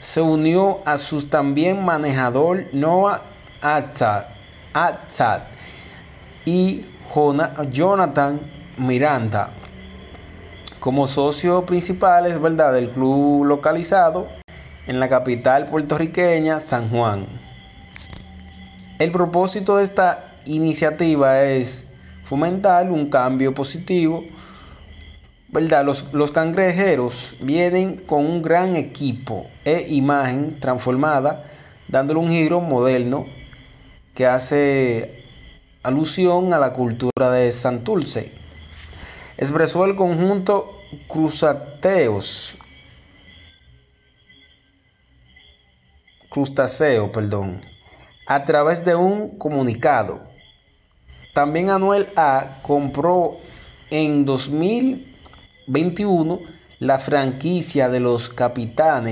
Se unió a su también manejador Noah Atzad y Jonathan Miranda como socios principales ¿verdad? del club localizado en la capital puertorriqueña, San Juan. El propósito de esta iniciativa es fomentar un cambio positivo. ¿Verdad? Los, los cangrejeros vienen con un gran equipo e imagen transformada, dándole un giro moderno que hace alusión a la cultura de Santurce. Expresó el conjunto Cruzateos, crustáceo, perdón, a través de un comunicado. También Anuel A compró en 2021 la franquicia de los Capitanes